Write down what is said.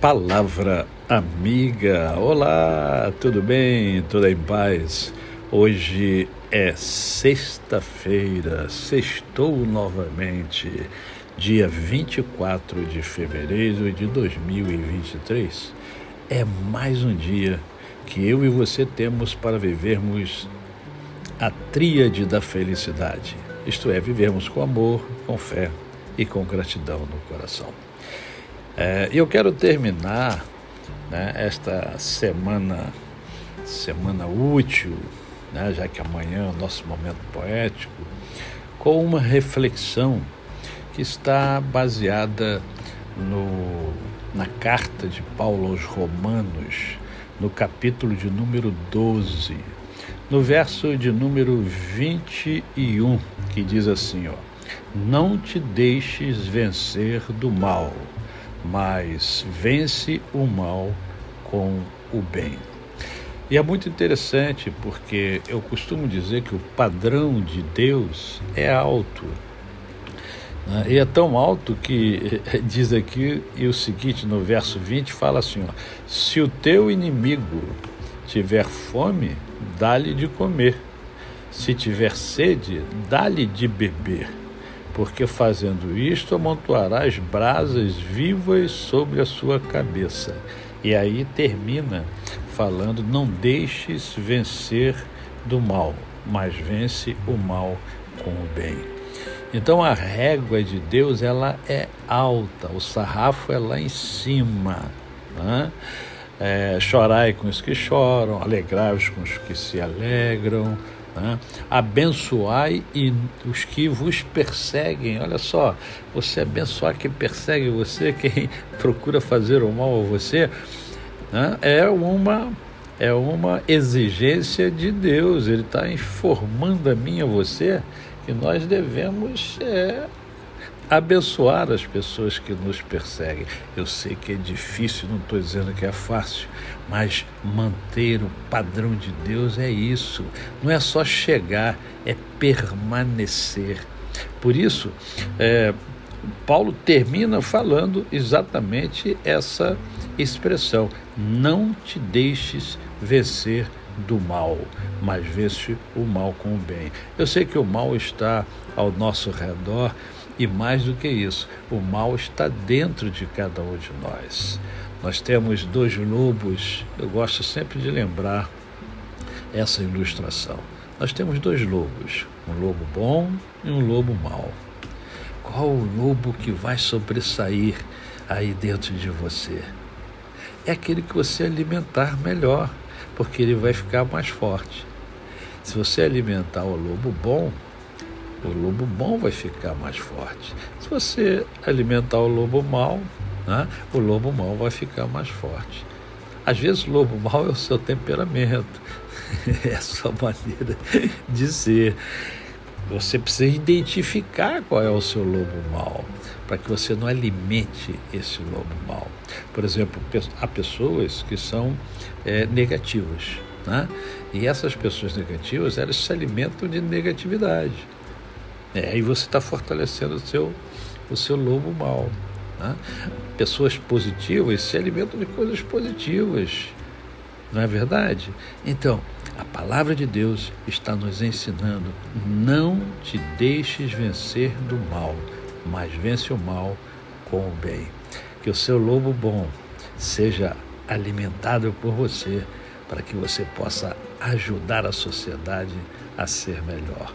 Palavra amiga. Olá, tudo bem? Tudo em paz? Hoje é sexta-feira, sextou novamente, dia 24 de fevereiro de 2023. É mais um dia que eu e você temos para vivermos a tríade da felicidade, isto é, vivermos com amor, com fé e com gratidão no coração. É, eu quero terminar né, esta semana, semana útil, né, já que amanhã é o nosso momento poético, com uma reflexão que está baseada no, na carta de Paulo aos Romanos, no capítulo de número 12, no verso de número 21, que diz assim: ó, Não te deixes vencer do mal mas vence o mal com o bem. E é muito interessante porque eu costumo dizer que o padrão de Deus é alto. Né? E é tão alto que diz aqui, e o seguinte, no verso 20, fala assim: ó, se o teu inimigo tiver fome, dá-lhe de comer. Se tiver sede, dá-lhe de beber porque fazendo isto amontoarás brasas vivas sobre a sua cabeça. E aí termina falando: não deixes vencer do mal, mas vence o mal com o bem. Então a régua de Deus ela é alta, o sarrafo é lá em cima. Né? É, chorai com os que choram, alegrai-vos com os que se alegram né? Abençoai e os que vos perseguem. Olha só, você abençoar quem persegue você, quem procura fazer o mal a você, né? é uma é uma exigência de Deus. Ele está informando a mim a você que nós devemos é, abençoar as pessoas que nos perseguem. Eu sei que é difícil, não estou dizendo que é fácil, mas manter o padrão de Deus é isso. Não é só chegar, é permanecer. Por isso, é, Paulo termina falando exatamente essa expressão: não te deixes vencer do mal, mas vence o mal com o bem. Eu sei que o mal está ao nosso redor e mais do que isso, o mal está dentro de cada um de nós. Nós temos dois lobos, eu gosto sempre de lembrar essa ilustração. Nós temos dois lobos, um lobo bom e um lobo mau. Qual o lobo que vai sobressair aí dentro de você? É aquele que você alimentar melhor, porque ele vai ficar mais forte. Se você alimentar o lobo bom, o lobo bom vai ficar mais forte. Se você alimentar o lobo mau, né, o lobo mau vai ficar mais forte. Às vezes o lobo mau é o seu temperamento, é a sua maneira de ser. Você precisa identificar qual é o seu lobo mau, para que você não alimente esse lobo mau. Por exemplo, há pessoas que são é, negativas, né? e essas pessoas negativas elas se alimentam de negatividade. É, aí você está fortalecendo o seu, o seu lobo mal. Né? Pessoas positivas se alimentam de coisas positivas. Não é verdade? Então, a palavra de Deus está nos ensinando: não te deixes vencer do mal, mas vence o mal com o bem. Que o seu lobo bom seja alimentado por você, para que você possa ajudar a sociedade a ser melhor.